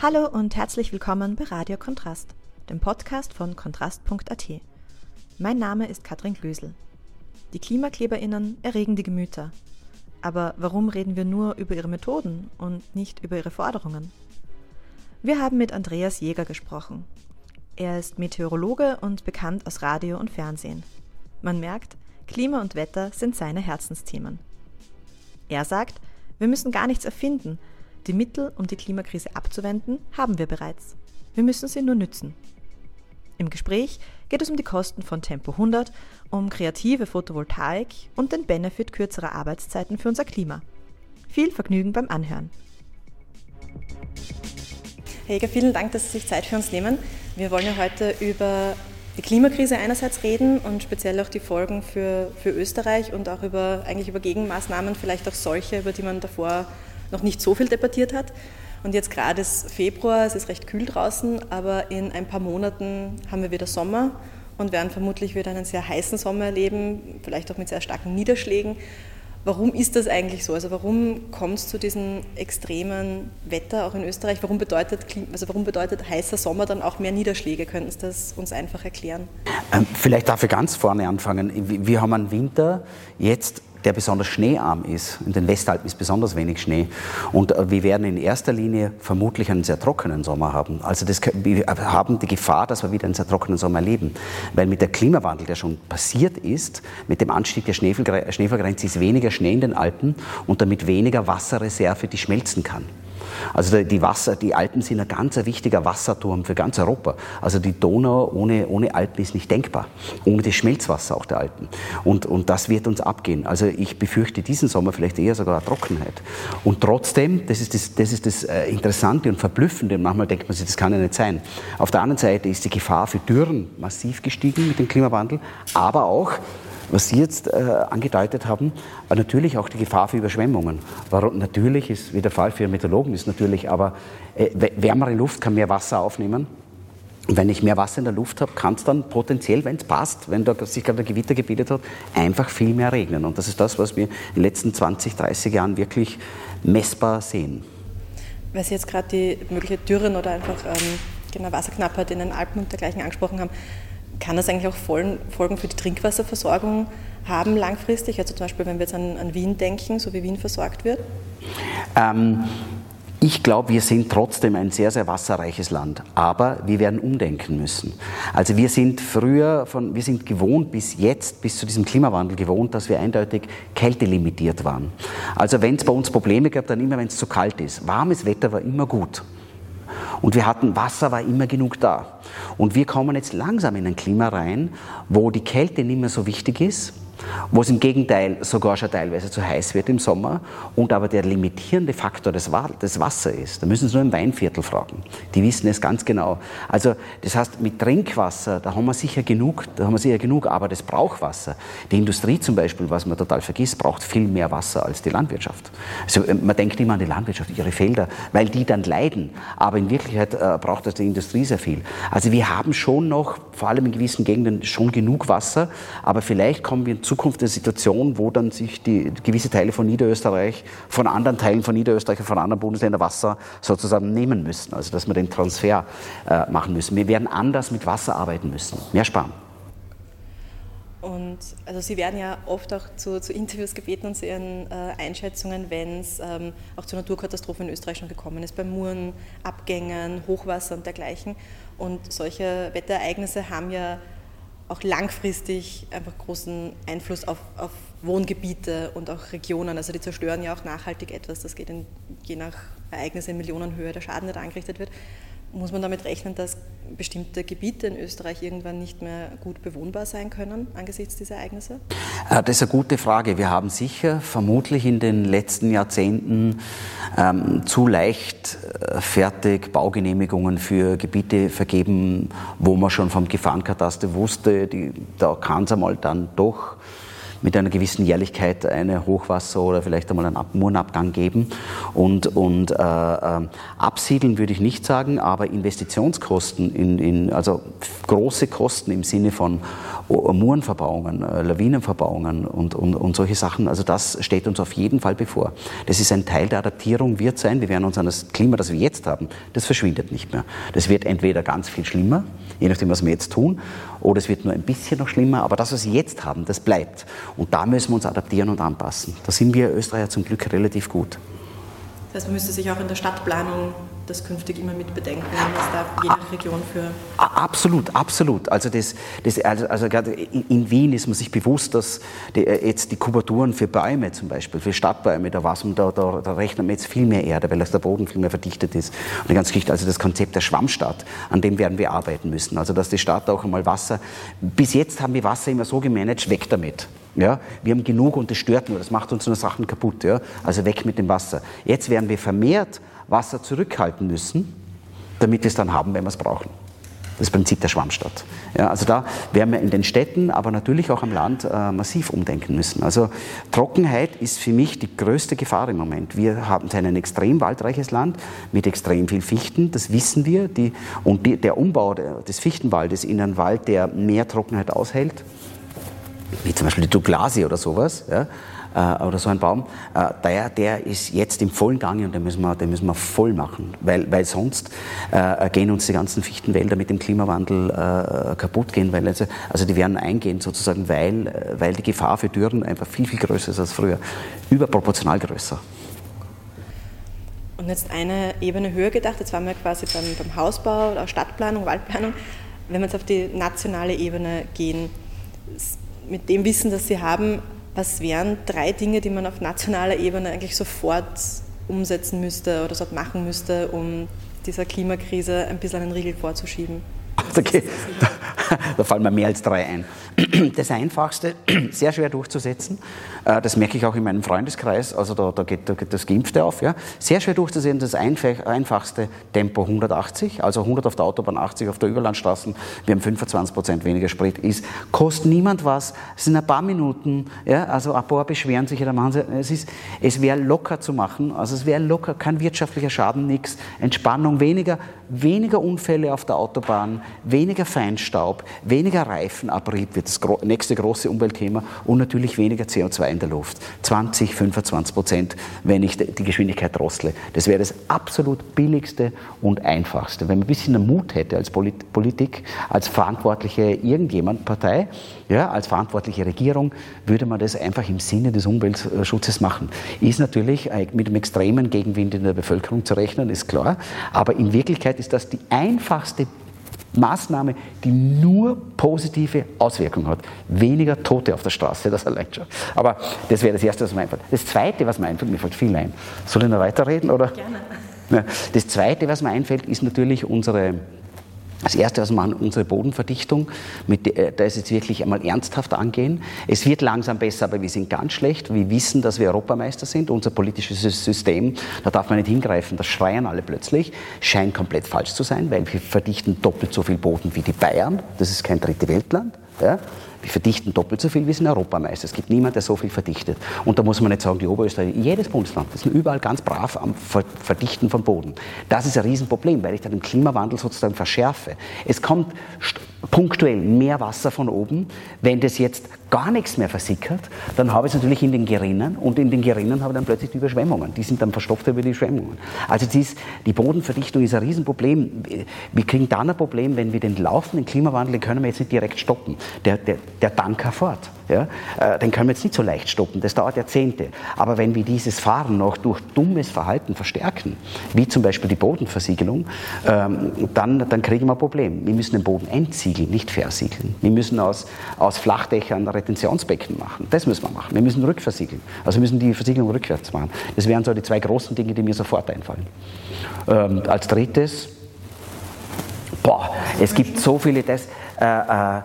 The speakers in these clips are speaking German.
Hallo und herzlich willkommen bei Radio Kontrast, dem Podcast von kontrast.at. Mein Name ist Katrin Glösel. Die KlimakleberInnen erregen die Gemüter. Aber warum reden wir nur über ihre Methoden und nicht über ihre Forderungen? Wir haben mit Andreas Jäger gesprochen. Er ist Meteorologe und bekannt aus Radio und Fernsehen. Man merkt, Klima und Wetter sind seine Herzensthemen. Er sagt, wir müssen gar nichts erfinden, die Mittel, um die Klimakrise abzuwenden, haben wir bereits. Wir müssen sie nur nützen. Im Gespräch geht es um die Kosten von Tempo 100, um kreative Photovoltaik und den Benefit kürzerer Arbeitszeiten für unser Klima. Viel Vergnügen beim Anhören. Herr Jäger, vielen Dank, dass Sie sich Zeit für uns nehmen. Wir wollen ja heute über die Klimakrise einerseits reden und speziell auch die Folgen für, für Österreich und auch über, eigentlich über Gegenmaßnahmen, vielleicht auch solche, über die man davor noch nicht so viel debattiert hat. Und jetzt gerade ist Februar, es ist recht kühl draußen, aber in ein paar Monaten haben wir wieder Sommer und werden vermutlich wieder einen sehr heißen Sommer erleben, vielleicht auch mit sehr starken Niederschlägen. Warum ist das eigentlich so? Also warum kommt es zu diesem extremen Wetter auch in Österreich? Warum bedeutet, also warum bedeutet heißer Sommer dann auch mehr Niederschläge? Könnten Sie das uns einfach erklären? Ähm, vielleicht darf ich ganz vorne anfangen. Wir haben einen Winter jetzt der besonders schneearm ist. In den Westalpen ist besonders wenig Schnee. Und äh, wir werden in erster Linie vermutlich einen sehr trockenen Sommer haben. Also das, wir haben die Gefahr, dass wir wieder einen sehr trockenen Sommer erleben. Weil mit der Klimawandel, der schon passiert ist, mit dem Anstieg der Schneefallgrenze ist weniger Schnee in den Alpen und damit weniger Wasserreserve, die schmelzen kann. Also die Wasser, die Alpen sind ein ganz wichtiger Wasserturm für ganz Europa. Also die Donau ohne, ohne Alpen ist nicht denkbar. Ohne das Schmelzwasser auch der Alpen. Und, und das wird uns abgehen. Also ich befürchte diesen Sommer vielleicht eher sogar eine Trockenheit. Und trotzdem, das ist das, das, ist das äh, Interessante und Verblüffende, manchmal denkt man sich, das kann ja nicht sein. Auf der anderen Seite ist die Gefahr für Dürren massiv gestiegen mit dem Klimawandel, aber auch was Sie jetzt äh, angedeutet haben, war natürlich auch die Gefahr für Überschwemmungen. Warum? Natürlich ist, wie der Fall für Meteorologen ist natürlich, aber äh, wärmere Luft kann mehr Wasser aufnehmen. Und wenn ich mehr Wasser in der Luft habe, kann es dann potenziell, wenn es passt, wenn da sich gerade ein Gewitter gebildet hat, einfach viel mehr regnen. Und das ist das, was wir in den letzten 20, 30 Jahren wirklich messbar sehen. Weil Sie jetzt gerade die mögliche Dürren oder einfach ähm, genau Wasserknappheit in den Alpen und dergleichen angesprochen haben, kann das eigentlich auch Folgen für die Trinkwasserversorgung haben langfristig? Also zum Beispiel, wenn wir jetzt an, an Wien denken, so wie Wien versorgt wird? Ähm, ich glaube, wir sind trotzdem ein sehr, sehr wasserreiches Land, aber wir werden umdenken müssen. Also wir sind früher, von, wir sind gewohnt bis jetzt, bis zu diesem Klimawandel gewohnt, dass wir eindeutig kältelimitiert waren. Also wenn es bei uns Probleme gab, dann immer, wenn es zu kalt ist. Warmes Wetter war immer gut. Und wir hatten Wasser, war immer genug da. Und wir kommen jetzt langsam in ein Klima rein, wo die Kälte nicht mehr so wichtig ist, wo es im Gegenteil sogar schon teilweise zu heiß wird im Sommer und aber der limitierende Faktor des, Wasser ist. Da müssen Sie nur im Weinviertel fragen. Die wissen es ganz genau. Also das heißt, mit Trinkwasser, da haben wir sicher genug, da haben wir sicher genug, aber das Brauchwasser. Die Industrie zum Beispiel, was man total vergisst, braucht viel mehr Wasser als die Landwirtschaft. Also äh, man denkt immer an die Landwirtschaft, ihre Felder, weil die dann leiden. Aber in Wirklichkeit äh, braucht das die Industrie sehr viel. Also wir haben schon noch, vor allem in gewissen Gegenden, schon genug Wasser, aber vielleicht kommen wir in Zukunft eine Situation, wo dann sich die gewisse Teile von Niederösterreich von anderen Teilen von Niederösterreich und von anderen Bundesländern Wasser sozusagen nehmen müssen. Also dass wir den Transfer äh, machen müssen. Wir werden anders mit Wasser arbeiten müssen, mehr sparen. Und also Sie werden ja oft auch zu, zu Interviews gebeten und zu Ihren äh, Einschätzungen, wenn es ähm, auch zu Naturkatastrophen in Österreich schon gekommen ist, bei Muren, Abgängen, Hochwasser und dergleichen. Und solche Wetterereignisse haben ja auch langfristig einfach großen Einfluss auf, auf, Wohngebiete und auch Regionen. Also die zerstören ja auch nachhaltig etwas. Das geht in, je nach Ereignis in Millionenhöhe der Schaden, der da angerichtet wird. Muss man damit rechnen, dass bestimmte Gebiete in Österreich irgendwann nicht mehr gut bewohnbar sein können angesichts dieser Ereignisse? Äh, das ist eine gute Frage. Wir haben sicher vermutlich in den letzten Jahrzehnten ähm, zu leicht äh, fertig Baugenehmigungen für Gebiete vergeben, wo man schon vom Gefahrenkataster wusste, die, da kann es einmal dann doch mit einer gewissen Jährlichkeit eine Hochwasser oder vielleicht einmal einen Ab Murenabgang geben. Und, und äh, äh, absiedeln würde ich nicht sagen, aber Investitionskosten, in, in, also große Kosten im Sinne von Murenverbauungen, äh, Lawinenverbauungen und, und, und solche Sachen, also das steht uns auf jeden Fall bevor. Das ist ein Teil der Adaptierung, wird sein. Wir werden uns an das Klima, das wir jetzt haben, das verschwindet nicht mehr. Das wird entweder ganz viel schlimmer, je nachdem, was wir jetzt tun, oder es wird nur ein bisschen noch schlimmer, aber das, was wir jetzt haben, das bleibt. Und da müssen wir uns adaptieren und anpassen. Da sind wir Österreicher zum Glück relativ gut. Das heißt, man müsste sich auch in der Stadtplanung das künftig immer mit bedenken, was da je nach Region für. Absolut, absolut. Also, das, das, also, also gerade in Wien ist man sich bewusst, dass die, äh, jetzt die Kubaturen für Bäume zum Beispiel, für Stadtbäume, da, was, da, da, da rechnen wir jetzt viel mehr Erde, weil das der Boden viel mehr verdichtet ist. Und die ganze Geschichte, also das Konzept der Schwammstadt, an dem werden wir arbeiten müssen. Also dass die Stadt auch einmal Wasser, bis jetzt haben wir Wasser immer so gemanagt, weg damit. Ja, wir haben genug und das stört nur, das macht uns nur Sachen kaputt. Ja? Also weg mit dem Wasser. Jetzt werden wir vermehrt Wasser zurückhalten müssen, damit wir es dann haben, wenn wir es brauchen. Das Prinzip der Schwammstadt. Ja, also da werden wir in den Städten, aber natürlich auch am Land äh, massiv umdenken müssen. Also Trockenheit ist für mich die größte Gefahr im Moment. Wir haben ein extrem waldreiches Land mit extrem viel Fichten, das wissen wir. Die, und die, der Umbau des Fichtenwaldes in einen Wald, der mehr Trockenheit aushält, wie zum Beispiel die Douglasie oder sowas, ja, oder so ein Baum, äh, der, der ist jetzt im vollen Gange und den müssen wir, den müssen wir voll machen, weil, weil sonst äh, gehen uns die ganzen Fichtenwälder mit dem Klimawandel äh, kaputt gehen, weil also, also die werden eingehen sozusagen, weil, weil die Gefahr für Dürren einfach viel, viel größer ist als früher, überproportional größer. Und jetzt eine Ebene höher gedacht, jetzt waren wir quasi beim, beim Hausbau oder Stadtplanung, Waldplanung, wenn wir jetzt auf die nationale Ebene gehen, mit dem Wissen, das Sie haben, was wären drei Dinge, die man auf nationaler Ebene eigentlich sofort umsetzen müsste oder sofort machen müsste, um dieser Klimakrise ein bisschen einen Riegel vorzuschieben? Okay. Da, fallen mir mehr als drei ein. Das Einfachste, sehr schwer durchzusetzen, äh, das merke ich auch in meinem Freundeskreis, also da, da, geht, da geht, das Geimpfte auf, ja. sehr schwer durchzusetzen, das einfachste Tempo 180, also 100 auf der Autobahn, 80 auf der Überlandstraße, wir haben 25 Prozent weniger Sprit, ist, kostet niemand was, es sind ein paar Minuten, ja, also ein paar beschweren sich, oder machen sie, es, es wäre locker zu machen, also es wäre locker, kein wirtschaftlicher Schaden, nichts, Entspannung, weniger, weniger Unfälle auf der Autobahn, weniger Feinstaub, weniger Reifenabrieb wird das nächste große Umweltthema und natürlich weniger CO2 in der Luft. 20, 25 Prozent, wenn ich die Geschwindigkeit drossle. Das wäre das absolut billigste und einfachste. Wenn man ein bisschen Mut hätte als Politik, als verantwortliche irgendjemand, Partei, ja, als verantwortliche Regierung, würde man das einfach im Sinne des Umweltschutzes machen. Ist natürlich mit einem extremen Gegenwind in der Bevölkerung zu rechnen, ist klar. Aber in Wirklichkeit ist das die einfachste Maßnahme, die nur positive Auswirkungen hat. Weniger Tote auf der Straße, das allein schon. Aber das wäre das Erste, was mir einfällt. Das Zweite, was mir einfällt, mir fällt viel ein. Soll ich noch weiterreden? Oder? Gerne. Das Zweite, was mir einfällt, ist natürlich unsere das Erste, was wir machen, unsere Bodenverdichtung, mit der, das jetzt wirklich einmal ernsthaft angehen. Es wird langsam besser, aber wir sind ganz schlecht. Wir wissen, dass wir Europameister sind. Unser politisches System, da darf man nicht hingreifen, das schreien alle plötzlich, scheint komplett falsch zu sein, weil wir verdichten doppelt so viel Boden wie die Bayern. Das ist kein dritte Weltland. Ja? Wir verdichten doppelt so viel wie es in Europameister. Es gibt niemanden, der so viel verdichtet. Und da muss man nicht sagen, die Oberösterreich, jedes Bundesland, sind überall ganz brav am Verdichten von Boden. Das ist ein Riesenproblem, weil ich da den Klimawandel sozusagen verschärfe. Es kommt punktuell mehr Wasser von oben. Wenn das jetzt gar nichts mehr versickert, dann habe ich es natürlich in den Gerinnen und in den Gerinnen habe ich dann plötzlich die Überschwemmungen. Die sind dann verstopft über die Überschwemmungen. Also dies, die Bodenverdichtung ist ein Riesenproblem. Wir kriegen dann ein Problem, wenn wir den laufenden Klimawandel, den können wir jetzt nicht direkt stoppen. Der, der, der Danker fort. Ja? Äh, den können wir jetzt nicht so leicht stoppen, das dauert Jahrzehnte. Aber wenn wir dieses Fahren noch durch dummes Verhalten verstärken, wie zum Beispiel die Bodenversiegelung, ähm, dann, dann kriegen wir ein Problem. Wir müssen den Boden entsiegeln, nicht versiegeln. Wir müssen aus, aus Flachdächern Retentionsbecken machen. Das müssen wir machen. Wir müssen rückversiegeln. Also wir müssen die Versiegelung rückwärts machen. Das wären so die zwei großen Dinge, die mir sofort einfallen. Ähm, als drittes, boah, es gibt so viele, das, äh, äh,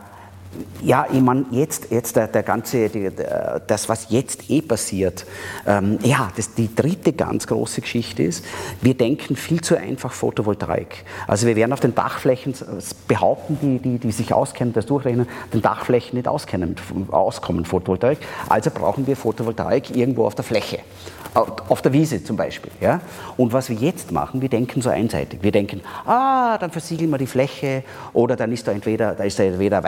ja, ich meine, jetzt, jetzt der, der ganze, die, der, das, was jetzt eh passiert, ähm, ja, das, die dritte ganz große Geschichte ist, wir denken viel zu einfach Photovoltaik. Also wir werden auf den Dachflächen behaupten, die, die, die sich auskennen, das durchrechnen, den Dachflächen nicht auskennen, auskommen Photovoltaik. Also brauchen wir Photovoltaik irgendwo auf der Fläche auf der Wiese zum Beispiel. Ja? Und was wir jetzt machen, wir denken so einseitig. Wir denken, ah, dann versiegeln wir die Fläche oder dann ist da entweder, da ist da entweder ein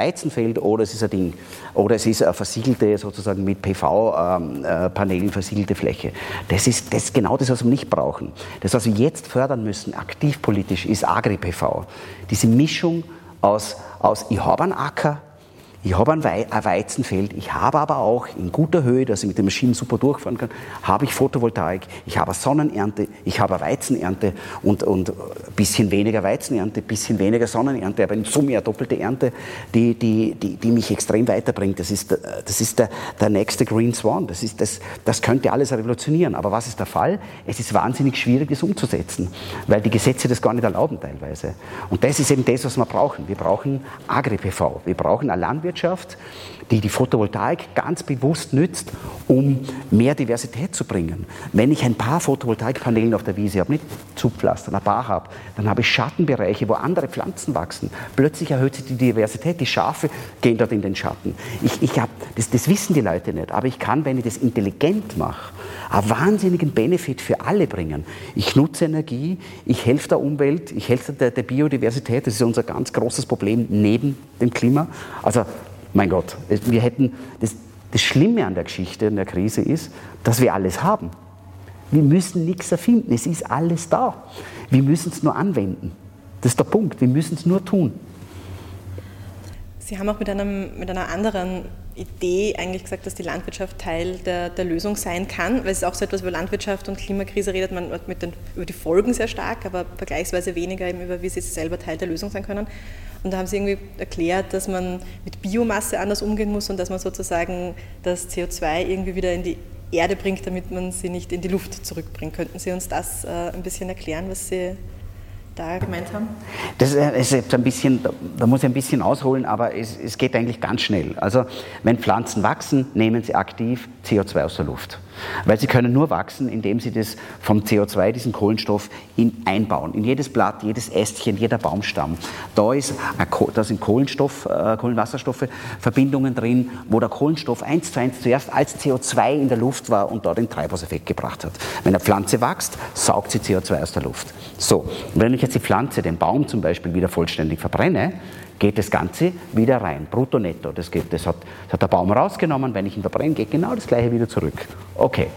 Weizenfeld oder es ist ein Ding. Oder es ist eine versiegelte, sozusagen mit PV-Panelen ähm, äh, versiegelte Fläche. Das ist, das genau das, was wir nicht brauchen. Das, was wir jetzt fördern müssen, aktivpolitisch, ist Agri-PV. Diese Mischung aus, aus ich habe einen Acker, ich habe ein, Weizenfeld, ich habe aber auch in guter Höhe, dass ich mit den Maschinen super durchfahren kann, habe ich Photovoltaik, ich habe Sonnenernte, ich habe Weizenernte und, und ein bisschen weniger Weizenernte, ein bisschen weniger Sonnenernte, aber in Summe eine doppelte Ernte, die, die, die, die mich extrem weiterbringt. Das ist, das ist der, der nächste Green Swan. Das, ist, das, das könnte alles revolutionieren. Aber was ist der Fall? Es ist wahnsinnig schwierig, das umzusetzen, weil die Gesetze das gar nicht erlauben teilweise. Und das ist eben das, was wir brauchen. Wir brauchen Agri-PV, wir brauchen eine Landwirtschaft, Landwirtschaft, die die Photovoltaik ganz bewusst nützt, um mehr Diversität zu bringen. Wenn ich ein paar Photovoltaikpaneele auf der Wiese habe, nicht zupflastern, ein paar habe, dann habe ich Schattenbereiche, wo andere Pflanzen wachsen. Plötzlich erhöht sich die Diversität, die Schafe gehen dort in den Schatten. Ich, ich hab, das, das wissen die Leute nicht, aber ich kann, wenn ich das intelligent mache, einen wahnsinnigen Benefit für alle bringen. Ich nutze Energie, ich helfe der Umwelt, ich helfe der, der Biodiversität, das ist unser ganz großes Problem neben dem Klima. Also mein Gott, wir hätten, das, das Schlimme an der Geschichte, an der Krise ist, dass wir alles haben. Wir müssen nichts erfinden, es ist alles da. Wir müssen es nur anwenden. Das ist der Punkt, wir müssen es nur tun. Sie haben auch mit, einem, mit einer anderen Idee eigentlich gesagt, dass die Landwirtschaft Teil der, der Lösung sein kann, weil es ist auch so etwas über Landwirtschaft und Klimakrise redet man den, über die Folgen sehr stark, aber vergleichsweise weniger eben über, wie sie selber Teil der Lösung sein können. Und da haben sie irgendwie erklärt, dass man mit Biomasse anders umgehen muss und dass man sozusagen das CO2 irgendwie wieder in die Erde bringt, damit man sie nicht in die Luft zurückbringt. Könnten Sie uns das äh, ein bisschen erklären, was Sie da gemeint haben? Das ist jetzt ein bisschen, da muss ich ein bisschen ausholen, aber es, es geht eigentlich ganz schnell. Also wenn Pflanzen wachsen, nehmen sie aktiv CO2 aus der Luft. Weil sie können nur wachsen, indem sie das vom CO2, diesen Kohlenstoff, in, einbauen. In jedes Blatt, jedes Ästchen, jeder Baumstamm. Da, ist, da sind Kohlenstoff, äh, Kohlenwasserstoffe, Verbindungen drin, wo der Kohlenstoff eins zu eins zuerst als CO2 in der Luft war und da den Treibhauseffekt gebracht hat. Wenn eine Pflanze wächst, saugt sie CO2 aus der Luft. So, wenn ich jetzt die Pflanze, den Baum zum Beispiel, wieder vollständig verbrenne, geht das Ganze wieder rein, brutto netto. Das, geht, das, hat, das hat der Baum rausgenommen, wenn ich ihn verbrenne, geht genau das gleiche wieder zurück. Okay.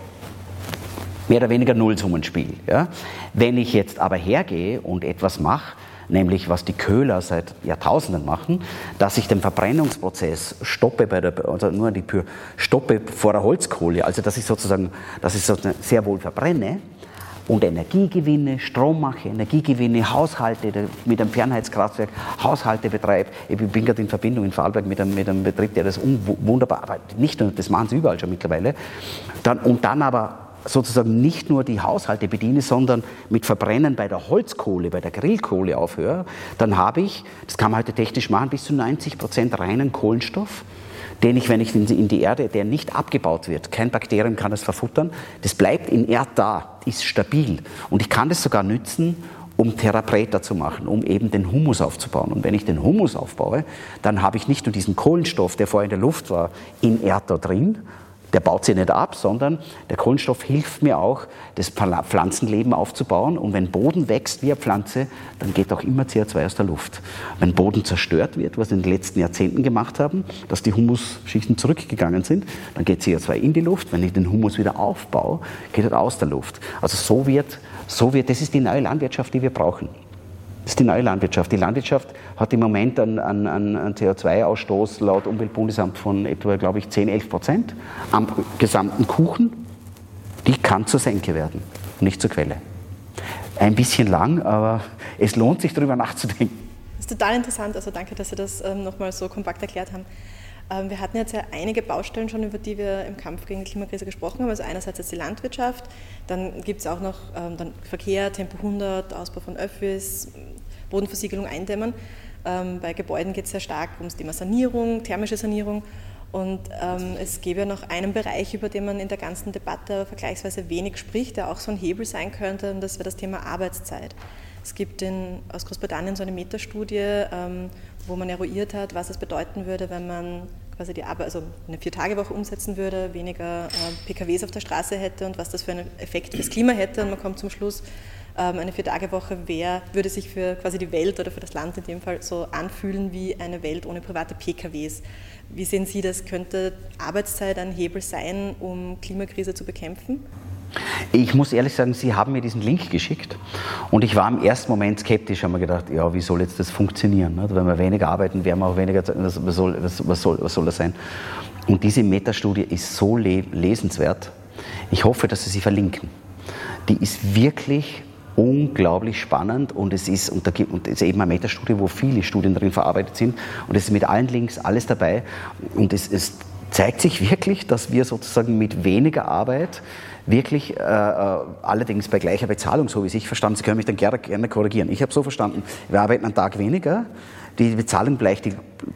Mehr oder weniger Nullsummenspiel. Ja? Wenn ich jetzt aber hergehe und etwas mache, nämlich was die Köhler seit Jahrtausenden machen, dass ich den Verbrennungsprozess stoppe bei der, also nur die Pür, stoppe vor der Holzkohle, also dass ich sozusagen, dass ich sozusagen sehr wohl verbrenne, und Energiegewinne, Strom mache, Energiegewinne, Haushalte mit einem Fernheitskraftwerk, Haushalte betreibe. Ich bin gerade in Verbindung in Vorarlberg mit einem, mit einem Betrieb, der das wunderbar, aber nicht nur, das machen sie überall schon mittlerweile. Dann, und dann aber sozusagen nicht nur die Haushalte bediene, sondern mit Verbrennen bei der Holzkohle, bei der Grillkohle aufhöre, dann habe ich, das kann man heute technisch machen, bis zu 90 Prozent reinen Kohlenstoff den ich, wenn ich in die Erde, der nicht abgebaut wird, kein Bakterium kann das verfuttern, das bleibt in Erd da, ist stabil. Und ich kann das sogar nützen, um Therapreta zu machen, um eben den Humus aufzubauen. Und wenn ich den Humus aufbaue, dann habe ich nicht nur diesen Kohlenstoff, der vorher in der Luft war, in Erd da drin, der baut sich nicht ab, sondern der Kohlenstoff hilft mir auch, das Pflanzenleben aufzubauen. Und wenn Boden wächst wie eine Pflanze, dann geht auch immer CO2 aus der Luft. Wenn Boden zerstört wird, was wir in den letzten Jahrzehnten gemacht haben, dass die Humusschichten zurückgegangen sind, dann geht CO2 in die Luft. Wenn ich den Humus wieder aufbaue, geht er aus der Luft. Also so wird, so wird, das ist die neue Landwirtschaft, die wir brauchen. Das ist die neue Landwirtschaft. Die Landwirtschaft hat im Moment einen, einen, einen CO2-Ausstoß laut Umweltbundesamt von etwa, glaube ich, 10, 11 Prozent am gesamten Kuchen. Die kann zur Senke werden, nicht zur Quelle. Ein bisschen lang, aber es lohnt sich darüber nachzudenken. Das ist total interessant. Also danke, dass Sie das ähm, nochmal so kompakt erklärt haben. Ähm, wir hatten jetzt ja einige Baustellen schon, über die wir im Kampf gegen die Klimakrise gesprochen haben. Also einerseits jetzt die Landwirtschaft, dann gibt es auch noch ähm, dann Verkehr, Tempo 100, Ausbau von Öffis, Bodenversiegelung eindämmen. Ähm, bei Gebäuden geht es sehr stark ums Thema Sanierung, thermische Sanierung. Und ähm, es gäbe ja noch einen Bereich, über den man in der ganzen Debatte vergleichsweise wenig spricht, der auch so ein Hebel sein könnte, und das wäre das Thema Arbeitszeit. Es gibt in, aus Großbritannien so eine Metastudie, ähm, wo man eruiert hat, was es bedeuten würde, wenn man quasi die Arbeit, also eine Vier-Tage-Woche umsetzen würde, weniger äh, PKWs auf der Straße hätte und was das für einen Effekt fürs Klima hätte. Und man kommt zum Schluss, ähm, eine Vier-Tage-Woche würde sich für quasi die Welt oder für das Land in dem Fall so anfühlen wie eine Welt ohne private PKWs. Wie sehen Sie das? Könnte Arbeitszeit ein Hebel sein, um Klimakrise zu bekämpfen? Ich muss ehrlich sagen, Sie haben mir diesen Link geschickt und ich war im ersten Moment skeptisch, habe mir gedacht, ja, wie soll jetzt das funktionieren? Wenn wir weniger arbeiten, werden wir auch weniger, was soll, was soll, was soll das sein? Und diese Metastudie ist so lesenswert. Ich hoffe, dass Sie sie verlinken. Die ist wirklich unglaublich spannend und es ist, und da gibt, und es ist eben eine Metastudie, wo viele Studien drin verarbeitet sind und es ist mit allen Links alles dabei und es, es zeigt sich wirklich, dass wir sozusagen mit weniger Arbeit wirklich, äh, äh allerdings bei gleicher Bezahlung, so wie ich verstanden, Sie können mich dann gerne, korrigieren. Ich habe so verstanden, wir arbeiten einen Tag weniger, die Bezahlung bleibt die,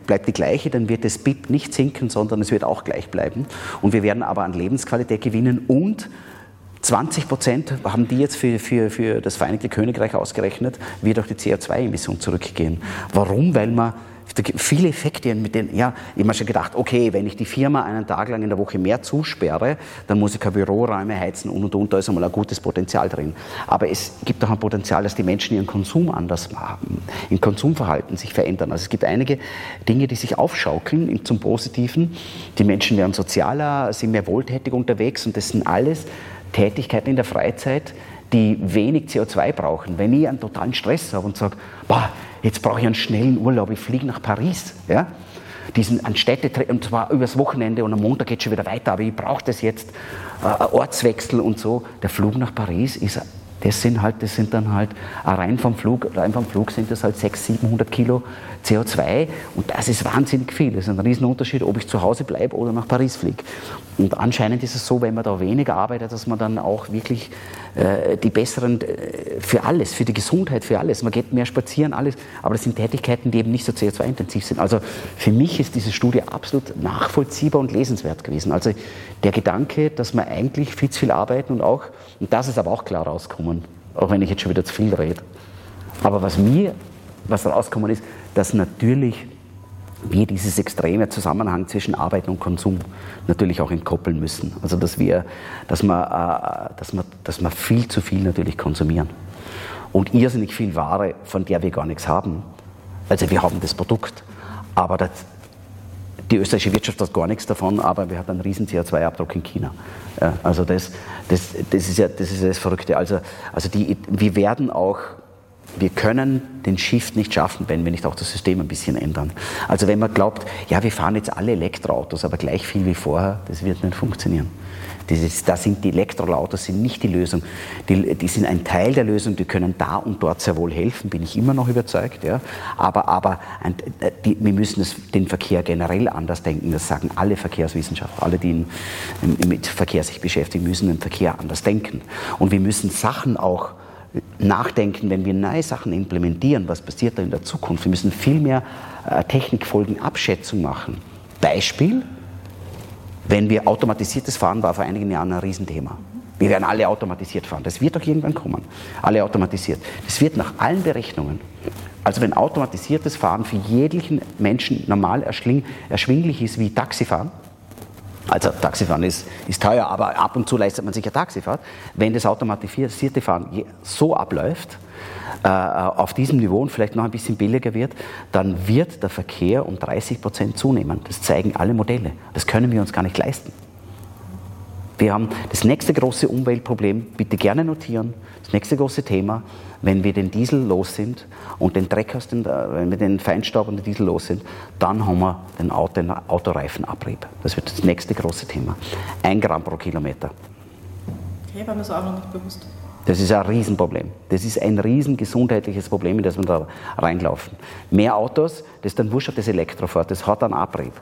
bleibt die gleiche, dann wird das BIP nicht sinken, sondern es wird auch gleich bleiben. Und wir werden aber an Lebensqualität gewinnen und 20 Prozent haben die jetzt für, für, für das Vereinigte Königreich ausgerechnet, wird auch die CO2-Emission zurückgehen. Warum? Weil man viele Effekte, mit denen, ja, ich habe schon gedacht, okay, wenn ich die Firma einen Tag lang in der Woche mehr zusperre, dann muss ich keine Büroräume heizen und und und, da ist einmal ein gutes Potenzial drin. Aber es gibt auch ein Potenzial, dass die Menschen ihren Konsum anders machen, im Konsumverhalten sich verändern. Also es gibt einige Dinge, die sich aufschaukeln zum Positiven. Die Menschen werden sozialer, sind mehr wohltätig unterwegs und das sind alles Tätigkeiten in der Freizeit, die wenig CO2 brauchen. Wenn ich einen totalen Stress habe und sage, boah, jetzt brauche ich einen schnellen Urlaub, ich fliege nach Paris, ja, diesen an Städte, und zwar übers Wochenende und am Montag geht es schon wieder weiter, aber ich brauche das jetzt, äh, Ortswechsel und so. Der Flug nach Paris ist das sind halt, das sind dann halt rein vom Flug, rein vom Flug sind das halt 600, 700 Kilo CO2 und das ist wahnsinnig viel. Das ist ein Riesenunterschied, ob ich zu Hause bleibe oder nach Paris fliege. Und anscheinend ist es so, wenn man da weniger arbeitet, dass man dann auch wirklich äh, die besseren, äh, für alles, für die Gesundheit, für alles, man geht mehr spazieren, alles, aber das sind Tätigkeiten, die eben nicht so CO2-intensiv sind. Also für mich ist diese Studie absolut nachvollziehbar und lesenswert gewesen. Also der Gedanke, dass man eigentlich viel zu viel arbeiten und auch, und das ist aber auch klar rausgekommen, auch wenn ich jetzt schon wieder zu viel rede. Aber was mir, was rausgekommen ist, dass natürlich wir dieses extreme Zusammenhang zwischen Arbeit und Konsum natürlich auch entkoppeln müssen. Also dass wir, dass wir, äh, dass wir, dass wir viel zu viel natürlich konsumieren. Und irrsinnig viel Ware, von der wir gar nichts haben. Also wir haben das Produkt, aber das, die österreichische Wirtschaft hat gar nichts davon, aber wir haben einen riesen CO2-Abdruck in China. Also das, das, das, ist ja das, ist das Verrückte. Also, also die, wir werden auch wir können den Shift nicht schaffen, wenn wir nicht auch das System ein bisschen ändern. Also wenn man glaubt, ja, wir fahren jetzt alle Elektroautos, aber gleich viel wie vorher, das wird nicht funktionieren. Dieses, da sind die Elektroautos sind nicht die Lösung. Die, die, sind ein Teil der Lösung, die können da und dort sehr wohl helfen, bin ich immer noch überzeugt. Ja. Aber, aber ein, die, wir müssen das, den Verkehr generell anders denken. Das sagen alle Verkehrswissenschaftler, alle, die in, mit Verkehr sich beschäftigen, müssen den Verkehr anders denken. Und wir müssen Sachen auch nachdenken, wenn wir neue Sachen implementieren, was passiert da in der Zukunft. Wir müssen viel mehr äh, Technikfolgenabschätzung machen. Beispiel, wenn wir automatisiertes Fahren war vor einigen Jahren ein Riesenthema. Wir werden alle automatisiert fahren. Das wird doch irgendwann kommen. Alle automatisiert. Das wird nach allen Berechnungen, also wenn automatisiertes Fahren für jeglichen Menschen normal erschwinglich ist wie Taxifahren, also Taxifahren ist, ist teuer, aber ab und zu leistet man sich ja Taxifahrt. Wenn das automatisierte Fahren so abläuft, äh, auf diesem Niveau und vielleicht noch ein bisschen billiger wird, dann wird der Verkehr um 30 Prozent zunehmen. Das zeigen alle Modelle. Das können wir uns gar nicht leisten. Wir haben das nächste große Umweltproblem, bitte gerne notieren, das nächste große Thema, wenn wir den Diesel los sind und den Dreck aus den, äh, wenn wir den Feinstaub und den Diesel los sind, dann haben wir den, Auto, den Autoreifenabrieb. Das wird das nächste große Thema. Ein Gramm pro Kilometer. Okay, war mir so auch noch nicht bewusst. Das ist ein Riesenproblem. Das ist ein riesen gesundheitliches Problem, in das wir da reinlaufen. Mehr Autos, das ist dann wurscht, das Elektrofahrt, das hat einen Abrieb.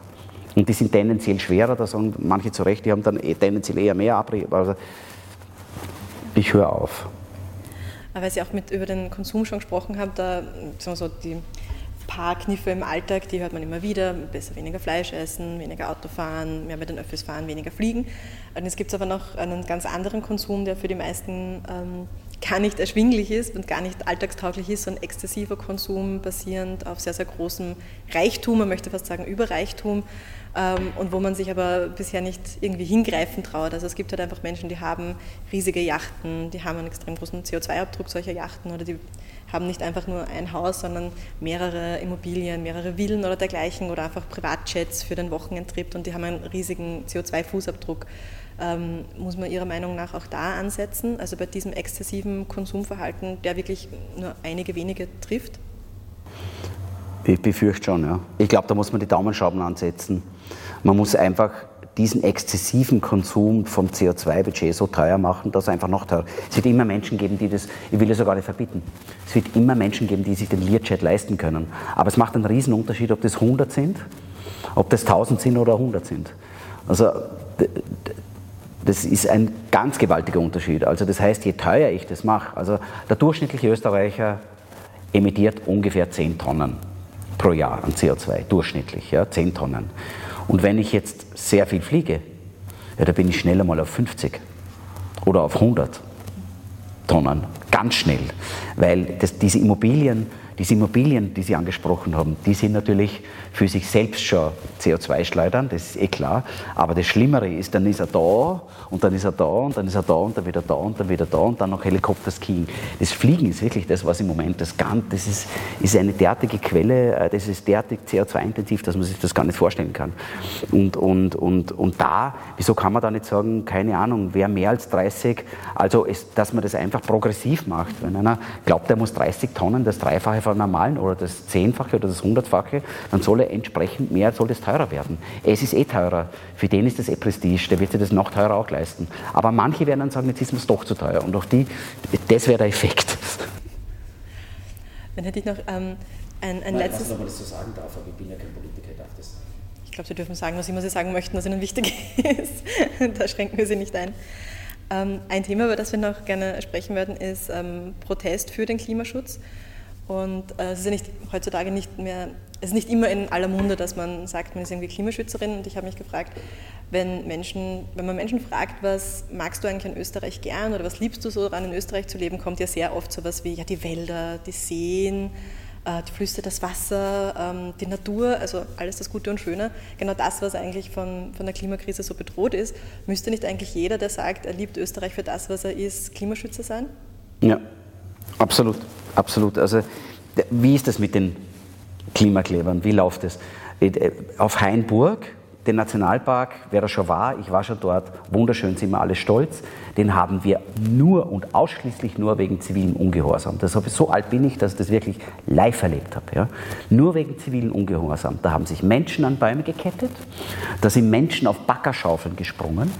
Und die sind tendenziell schwerer, da sagen manche zu Recht, die haben dann eh tendenziell eher mehr Abrieb. Also ich höre auf. Aber weil Sie auch mit über den Konsum schon gesprochen haben, da sagen so, die paar Kniffe im Alltag, die hört man immer wieder, besser weniger Fleisch essen, weniger Auto fahren, mehr mit den Öffis fahren, weniger fliegen. Und es gibt aber noch einen ganz anderen Konsum, der für die meisten ähm, gar nicht erschwinglich ist und gar nicht alltagstauglich ist, so ein exzessiver Konsum basierend auf sehr, sehr großem Reichtum, man möchte fast sagen Überreichtum und wo man sich aber bisher nicht irgendwie hingreifen traut. Also es gibt halt einfach Menschen, die haben riesige Yachten, die haben einen extrem großen CO2-Abdruck solcher Yachten oder die haben nicht einfach nur ein Haus, sondern mehrere Immobilien, mehrere Villen oder dergleichen oder einfach Privatjets für den Wochenendtrip und die haben einen riesigen CO2-Fußabdruck. Ähm, muss man Ihrer Meinung nach auch da ansetzen, also bei diesem exzessiven Konsumverhalten, der wirklich nur einige wenige trifft? Ich befürchte schon, ja. Ich glaube, da muss man die Daumenschrauben ansetzen. Man muss einfach diesen exzessiven Konsum vom CO2-Budget so teuer machen, dass er einfach noch teurer Es wird immer Menschen geben, die das, ich will das sogar nicht verbieten, es wird immer Menschen geben, die sich den Learjet leisten können. Aber es macht einen riesen Unterschied, ob das 100 sind, ob das 1000 sind oder 100 sind. Also das ist ein ganz gewaltiger Unterschied. Also das heißt, je teuer ich das mache, also der durchschnittliche Österreicher emittiert ungefähr 10 Tonnen pro Jahr an CO2, durchschnittlich, ja, 10 Tonnen. Und wenn ich jetzt sehr viel fliege, ja, da bin ich schneller mal auf 50 oder auf 100 Tonnen, ganz schnell, weil das, diese Immobilien diese Immobilien, die Sie angesprochen haben, die sind natürlich für sich selbst schon CO2-schleudern, das ist eh klar. Aber das Schlimmere ist, dann ist er da und dann ist er da und dann ist er da und dann wieder da und dann wieder da und dann noch Helikopterskiing. Das Fliegen ist wirklich das, was im Moment das Ganze, das ist, ist eine derartige Quelle, äh, das ist derartig CO2-intensiv, dass man sich das gar nicht vorstellen kann. Und, und, und, und da, wieso kann man da nicht sagen, keine Ahnung, wer mehr als 30, also ist, dass man das einfach progressiv macht. Wenn einer glaubt, er muss 30 Tonnen, das Dreifache normalen oder das Zehnfache oder das Hundertfache, dann soll er entsprechend mehr, soll das teurer werden. Es ist eh teurer. Für den ist das eh Prestige, der wird sich das noch teurer auch leisten. Aber manche werden dann sagen, jetzt ist es doch zu teuer. Und auch die, das wäre der Effekt. Dann hätte ich noch ähm, ein, ein letztes... Ich weiß nicht, ob man das so sagen darf, aber ich bin ja kein Politiker, ich darf das Ich glaube, Sie dürfen sagen, was immer Sie sagen möchten, was Ihnen wichtig ist. da schränken wir Sie nicht ein. Ähm, ein Thema, über das wir noch gerne sprechen werden, ist ähm, Protest für den Klimaschutz. Und äh, es ist ja nicht, heutzutage nicht mehr, es ist nicht immer in aller Munde, dass man sagt, man ist irgendwie Klimaschützerin. Und ich habe mich gefragt, wenn, Menschen, wenn man Menschen fragt, was magst du eigentlich in Österreich gern oder was liebst du so daran, in Österreich zu leben, kommt ja sehr oft so etwas wie ja, die Wälder, die Seen, äh, die Flüsse, das Wasser, ähm, die Natur, also alles das Gute und Schöne. Genau das, was eigentlich von, von der Klimakrise so bedroht ist. Müsste nicht eigentlich jeder, der sagt, er liebt Österreich für das, was er ist, Klimaschützer sein? Ja, absolut. Absolut. Also, wie ist das mit den Klimaklebern? Wie läuft es? Äh, auf Hainburg, den Nationalpark, wer da schon war, ich war schon dort, wunderschön, sind wir alle stolz. Den haben wir nur und ausschließlich nur wegen zivilem Ungehorsam. Das habe ich, so alt bin ich, dass ich das wirklich live erlebt habe. Ja? Nur wegen zivilem Ungehorsam. Da haben sich Menschen an Bäume gekettet, da sind Menschen auf Baggerschaufeln gesprungen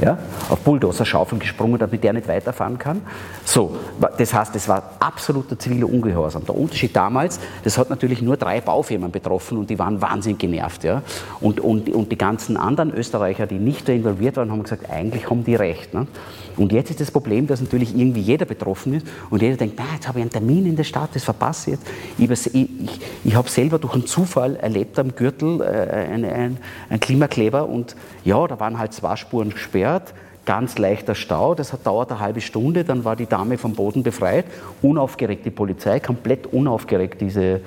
ja, auf Bulldozer-Schaufeln gesprungen, damit der nicht weiterfahren kann. So, das heißt, das war absoluter ziviler Ungehorsam. Der Unterschied damals, das hat natürlich nur drei Baufirmen betroffen und die waren wahnsinnig genervt. Ja. Und, und, und die ganzen anderen Österreicher, die nicht da involviert waren, haben gesagt, eigentlich haben die recht. Ne. Und jetzt ist das Problem, dass natürlich irgendwie jeder betroffen ist und jeder denkt, na, jetzt habe ich einen Termin in der Stadt, das verpasse ich jetzt. Ich, ich, ich habe selber durch einen Zufall erlebt am Gürtel äh, einen, einen, einen Klimakleber und ja, da waren halt zwei Spuren gesperrt, ganz leichter Stau, das hat dauert eine halbe Stunde, dann war die Dame vom Boden befreit, unaufgeregt die Polizei, komplett unaufgeregt diese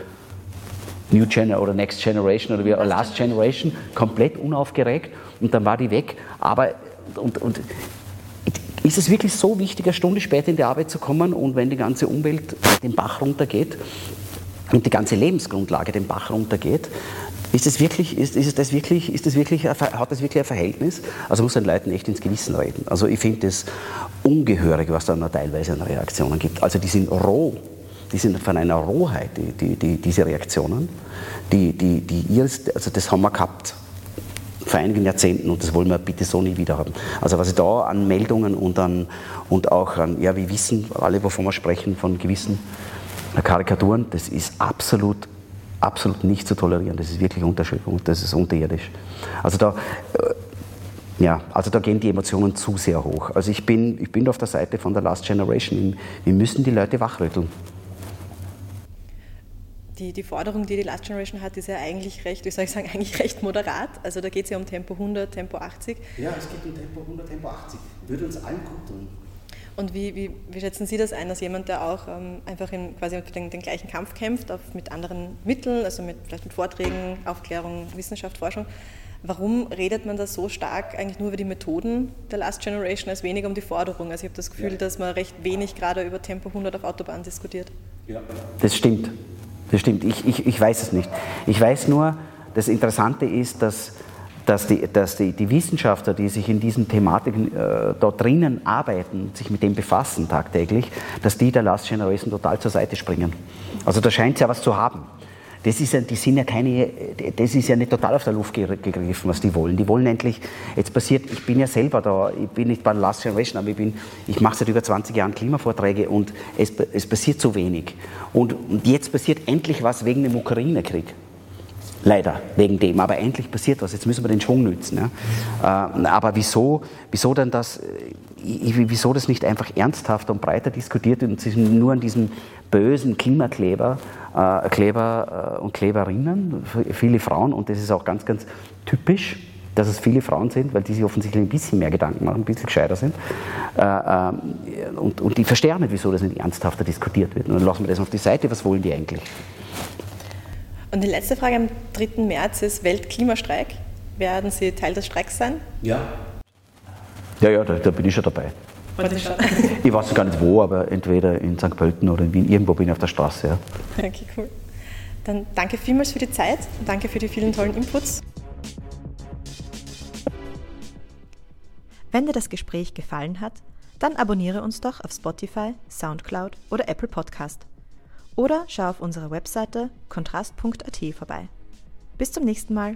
New Generation oder Next Generation oder wie, Last Generation, komplett unaufgeregt und dann war die weg. Aber und, und ist es wirklich so wichtig, eine Stunde später in die Arbeit zu kommen und wenn die ganze Umwelt den Bach runtergeht und die ganze Lebensgrundlage den Bach runtergeht, ist das wirklich, ist, ist das wirklich, ist das wirklich, hat das wirklich ein Verhältnis? Also muss den Leuten echt ins Gewissen reden. Also ich finde es ungehörig, was da teilweise an Reaktionen gibt. Also die sind roh, die sind von einer Rohheit, die, die, die, diese Reaktionen, die, die, die also das haben wir gehabt vor einigen Jahrzehnten und das wollen wir bitte so nie wieder haben. Also was ich da an Meldungen und, an, und auch an, ja, wir wissen alle, wovon wir sprechen, von gewissen Karikaturen, das ist absolut, absolut nicht zu tolerieren. Das ist wirklich Unterschiedung, das ist unterirdisch. Also da, äh, ja, also da gehen die Emotionen zu sehr hoch. Also ich bin, ich bin auf der Seite von der Last Generation. Wir müssen die Leute wachrütteln. Die, die Forderung, die die Last Generation hat, ist ja eigentlich recht, wie soll ich sagen, eigentlich recht moderat. Also da geht es ja um Tempo 100, Tempo 80. Ja, es geht um Tempo 100, Tempo 80. Würde uns allen gut tun. Und wie, wie, wie, schätzen Sie das ein, als jemand, der auch ähm, einfach in, quasi den, den, gleichen Kampf kämpft, auf, mit anderen Mitteln, also mit, vielleicht mit Vorträgen, Aufklärung, Wissenschaft, Forschung? Warum redet man da so stark eigentlich nur über die Methoden der Last Generation als weniger um die Forderung? Also ich habe das Gefühl, ja. dass man recht wenig gerade über Tempo 100 auf Autobahn diskutiert. Ja. Das stimmt. Das stimmt. Ich, ich, ich weiß es nicht. Ich weiß nur, das Interessante ist, dass dass die, dass die, die Wissenschaftler, die sich in diesen Thematiken äh, dort drinnen arbeiten, sich mit dem befassen tagtäglich, dass die der Last Generation total zur Seite springen. Also da scheint es ja was zu haben. Das ist ja, die sind ja keine, das ist ja nicht total auf der Luft gegriffen, was die wollen. Die wollen endlich, jetzt passiert, ich bin ja selber da, ich bin nicht bei der Last Generation, aber ich bin, ich mache seit über 20 Jahren Klimavorträge und es, es passiert zu wenig. Und, und jetzt passiert endlich was wegen dem Ukraine-Krieg. Leider, wegen dem. Aber endlich passiert was. Jetzt müssen wir den Schwung nützen. Ja. Äh, aber wieso, wieso dann das, wieso das nicht einfach ernsthaft und breiter diskutiert wird und sich nur an diesem bösen Klimakleber äh, Kleber äh, und Kleberinnen, viele Frauen, und das ist auch ganz, ganz typisch, dass es viele Frauen sind, weil die sich offensichtlich ein bisschen mehr Gedanken machen, ein bisschen gescheiter sind. Äh, ähm, und, und die verstehen nicht, wieso das nicht ernsthafter diskutiert wird. Und dann lassen wir das auf die Seite, was wollen die eigentlich? Und die letzte Frage am 3. März ist Weltklimastreik. Werden Sie Teil des Streiks sein? Ja. Ja, ja, da, da bin ich schon dabei. Ich weiß gar nicht wo, aber entweder in St. Pölten oder in Wien. Irgendwo bin ich auf der Straße. Ja. Okay, cool. Dann danke vielmals für die Zeit und danke für die vielen tollen Inputs. Wenn dir das Gespräch gefallen hat, dann abonniere uns doch auf Spotify, Soundcloud oder Apple Podcast. Oder schau auf unserer Webseite kontrast.at vorbei. Bis zum nächsten Mal.